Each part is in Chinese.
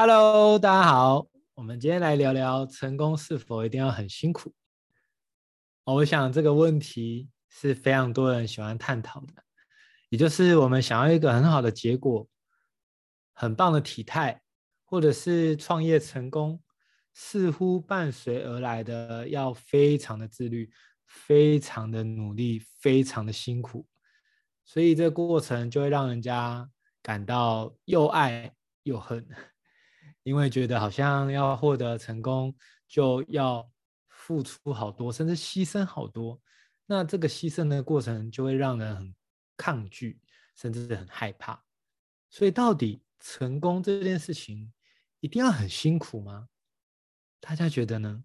Hello，大家好，我们今天来聊聊成功是否一定要很辛苦？我想这个问题是非常多人喜欢探讨的，也就是我们想要一个很好的结果，很棒的体态，或者是创业成功，似乎伴随而来的要非常的自律，非常的努力，非常的辛苦，所以这个过程就会让人家感到又爱又恨。因为觉得好像要获得成功，就要付出好多，甚至牺牲好多。那这个牺牲的过程就会让人很抗拒，甚至是很害怕。所以，到底成功这件事情一定要很辛苦吗？大家觉得呢？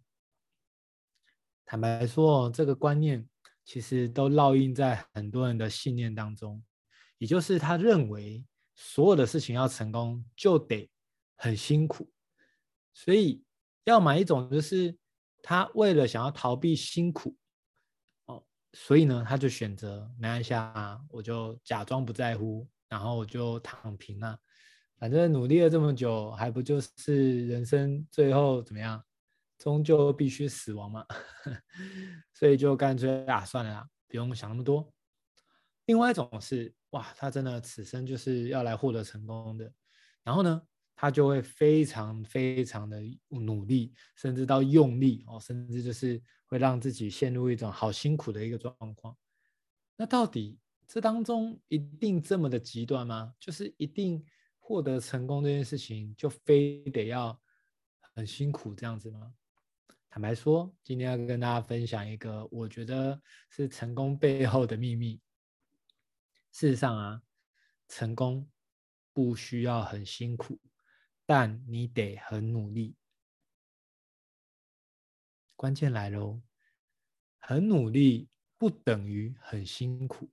坦白说，这个观念其实都烙印在很多人的信念当中，也就是他认为所有的事情要成功就得。很辛苦，所以要买一种就是他为了想要逃避辛苦，哦，所以呢，他就选择没关系啊，我就假装不在乎，然后我就躺平了，反正努力了这么久，还不就是人生最后怎么样，终究必须死亡嘛，所以就干脆啊，算了啦，不用想那么多。另外一种是哇，他真的此生就是要来获得成功的，然后呢，他就会非常非常的努力，甚至到用力哦，甚至就是会让自己陷入一种好辛苦的一个状况。那到底这当中一定这么的极端吗？就是一定获得成功这件事情就非得要很辛苦这样子吗？坦白说，今天要跟大家分享一个我觉得是成功背后的秘密。事实上啊，成功不需要很辛苦。但你得很努力，关键来喽！很努力不等于很辛苦。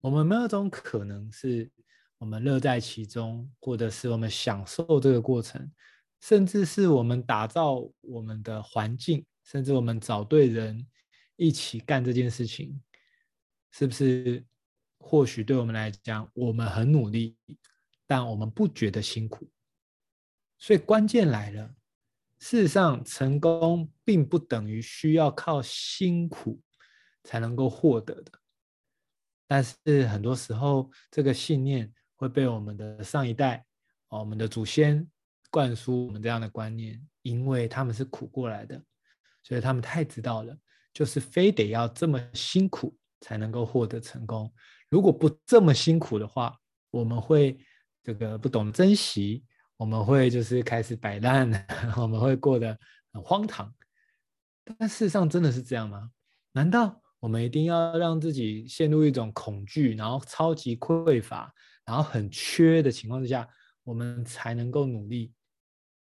我们没有种可能是我们乐在其中，或者是我们享受这个过程，甚至是我们打造我们的环境，甚至我们找对人一起干这件事情，是不是？或许对我们来讲，我们很努力，但我们不觉得辛苦。所以关键来了，事实上，成功并不等于需要靠辛苦才能够获得的。但是很多时候，这个信念会被我们的上一代、我们的祖先灌输我们这样的观念，因为他们是苦过来的，所以他们太知道了，就是非得要这么辛苦才能够获得成功。如果不这么辛苦的话，我们会这个不懂珍惜。我们会就是开始摆烂，我们会过得很荒唐。但事实上真的是这样吗？难道我们一定要让自己陷入一种恐惧，然后超级匮乏，然后很缺的情况之下，我们才能够努力？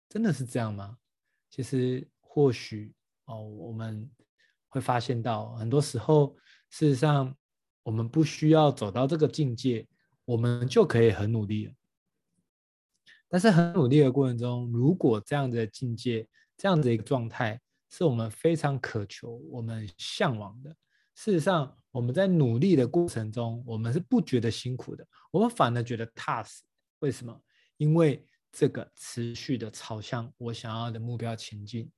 真的是这样吗？其实或许哦，我们会发现到很多时候，事实上我们不需要走到这个境界，我们就可以很努力了。但是很努力的过程中，如果这样的境界、这样的一个状态是我们非常渴求、我们向往的，事实上我们在努力的过程中，我们是不觉得辛苦的，我们反而觉得踏实。为什么？因为这个持续的朝向我想要的目标前进。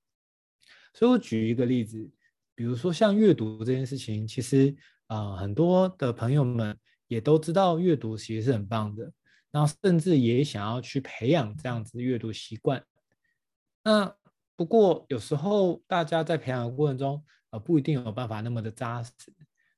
所以我举一个例子，比如说像阅读这件事情，其实啊、呃，很多的朋友们也都知道阅读其实是很棒的。然后甚至也想要去培养这样子阅读习惯。那不过有时候大家在培养的过程中，呃，不一定有办法那么的扎实。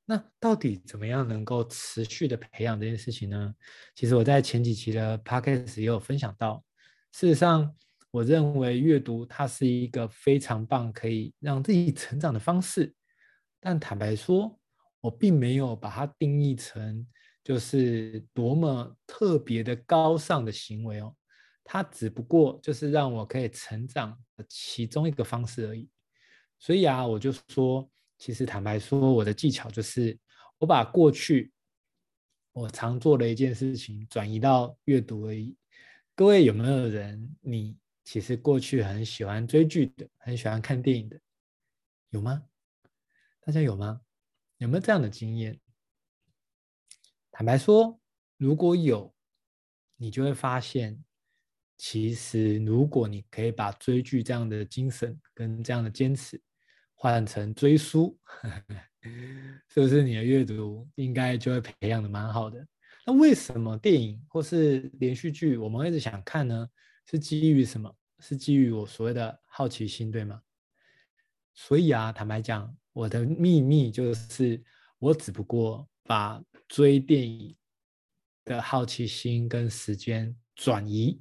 那到底怎么样能够持续的培养这件事情呢？其实我在前几期的 podcast 也有分享到。事实上，我认为阅读它是一个非常棒可以让自己成长的方式。但坦白说，我并没有把它定义成。就是多么特别的高尚的行为哦，它只不过就是让我可以成长的其中一个方式而已。所以啊，我就说，其实坦白说，我的技巧就是我把过去我常做的一件事情转移到阅读而已。各位有没有人，你其实过去很喜欢追剧的，很喜欢看电影的，有吗？大家有吗？有没有这样的经验？坦白说，如果有，你就会发现，其实如果你可以把追剧这样的精神跟这样的坚持换成追书，是不是你的阅读应该就会培养的蛮好的？那为什么电影或是连续剧我们一直想看呢？是基于什么？是基于我所谓的好奇心，对吗？所以啊，坦白讲，我的秘密就是，我只不过把追电影的好奇心跟时间转移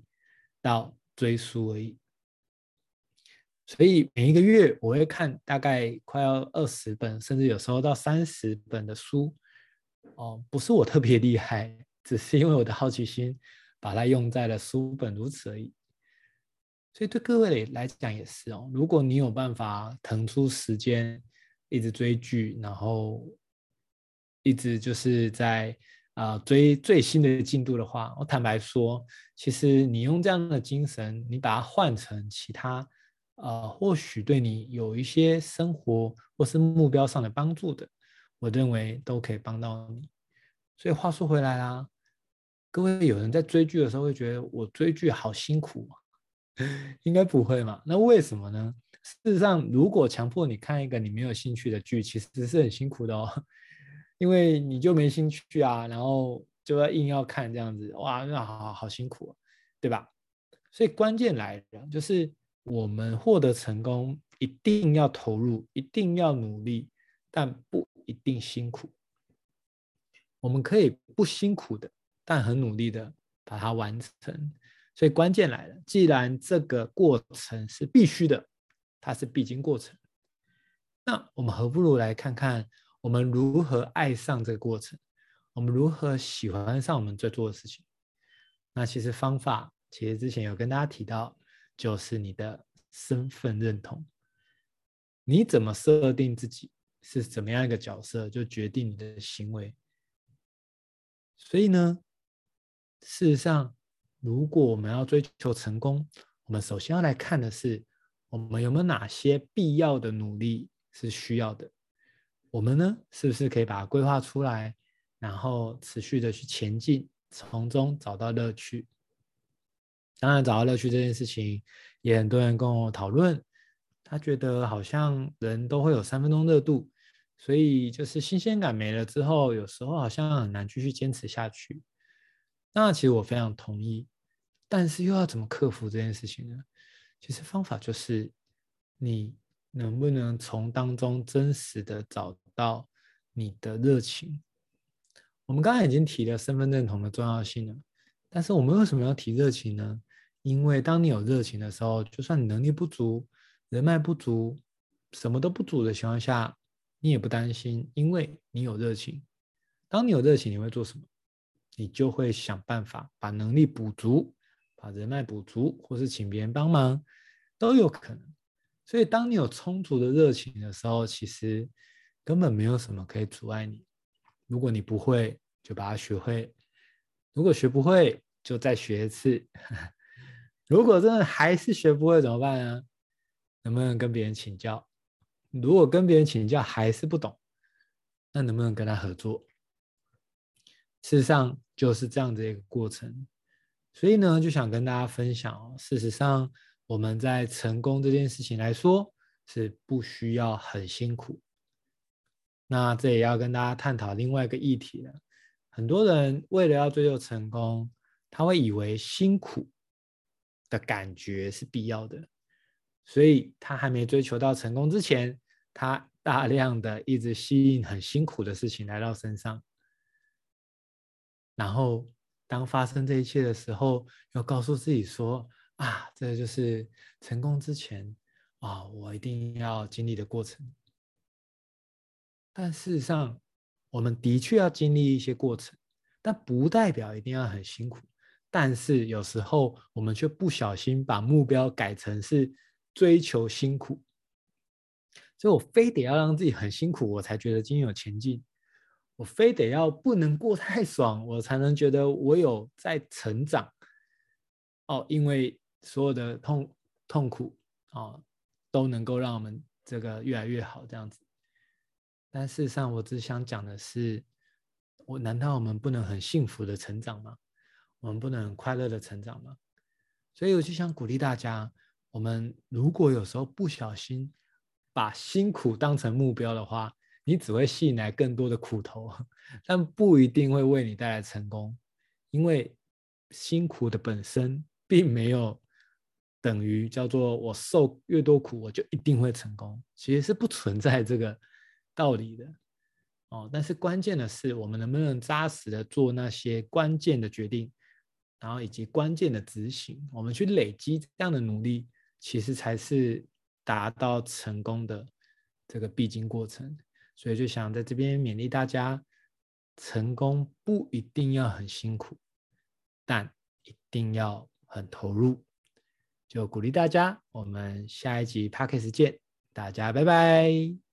到追书而已。所以每一个月我会看大概快要二十本，甚至有时候到三十本的书。哦，不是我特别厉害，只是因为我的好奇心把它用在了书本，如此而已。所以对各位来讲也是哦，如果你有办法腾出时间一直追剧，然后一直就是在啊、追最新的进度的话，我坦白说，其实你用这样的精神，你把它换成其他呃，或许对你有一些生活或是目标上的帮助的，我认为都可以帮到你。所以话说回来啦，各位有人在追剧的时候会觉得我追剧好辛苦吗？应该不会嘛？那为什么呢？事实上，如果强迫你看一个你没有兴趣的剧，其实是很辛苦的哦，因为你就没兴趣啊，然后就要硬要看这样子，哇，那好好辛苦啊，对吧？所以关键来了，就是我们获得成功一定要投入，一定要努力，但不一定辛苦。我们可以不辛苦的，但很努力的把它完成。所以关键来了，既然这个过程是必须的，它是必经过程，那我们何不如来看看我们如何爱上这个过程，我们如何喜欢上我们在做的事情。那其实方法，其实之前有跟大家提到，就是你的身份认同，你怎么设定自己是怎么样一个角色，就决定你的行为。所以呢，事实上。如果我们要追求成功，我们首先要来看的是，我们有没有哪些必要的努力是需要的。我们呢，是不是可以把它规划出来，然后持续的去前进，从中找到乐趣？当然，找到乐趣这件事情，也很多人跟我讨论，他觉得好像人都会有三分钟热度，所以就是新鲜感没了之后，有时候好像很难继续坚持下去。那其实我非常同意，但是又要怎么克服这件事情呢？其实方法就是，你能不能从当中真实的找到你的热情？我们刚才已经提了身份认同的重要性了，但是我们为什么要提热情呢？因为当你有热情的时候，就算你能力不足、人脉不足、什么都不足的情况下，你也不担心，因为你有热情。当你有热情，你会做什么？你就会想办法把能力补足，把人脉补足，或是请别人帮忙，都有可能。所以，当你有充足的热情的时候，其实根本没有什么可以阻碍你。如果你不会，就把它学会；如果学不会，就再学一次。如果真的还是学不会怎么办呢？能不能跟别人请教？如果跟别人请教还是不懂，那能不能跟他合作？事实上就是这样的一个过程，所以呢，就想跟大家分享哦。事实上，我们在成功这件事情来说，是不需要很辛苦。那这也要跟大家探讨另外一个议题了。很多人为了要追求成功，他会以为辛苦的感觉是必要的，所以他还没追求到成功之前，他大量的一直吸引很辛苦的事情来到身上。然后，当发生这一切的时候，要告诉自己说：“啊，这就是成功之前啊，我一定要经历的过程。”但事实上，我们的确要经历一些过程，但不代表一定要很辛苦。但是有时候，我们却不小心把目标改成是追求辛苦，所以我非得要让自己很辛苦，我才觉得今天有前进。我非得要不能过太爽，我才能觉得我有在成长哦。因为所有的痛痛苦哦，都能够让我们这个越来越好这样子。但事实上，我只想讲的是，我难道我们不能很幸福的成长吗？我们不能很快乐的成长吗？所以我就想鼓励大家，我们如果有时候不小心把辛苦当成目标的话，你只会吸引来更多的苦头，但不一定会为你带来成功，因为辛苦的本身并没有等于叫做我受越多苦我就一定会成功，其实是不存在这个道理的哦。但是关键的是，我们能不能扎实的做那些关键的决定。然后以及关键的执行，我们去累积这样的努力，其实才是达到成功的这个必经过程。所以就想在这边勉励大家，成功不一定要很辛苦，但一定要很投入。就鼓励大家，我们下一集 Podcast 见，大家拜拜。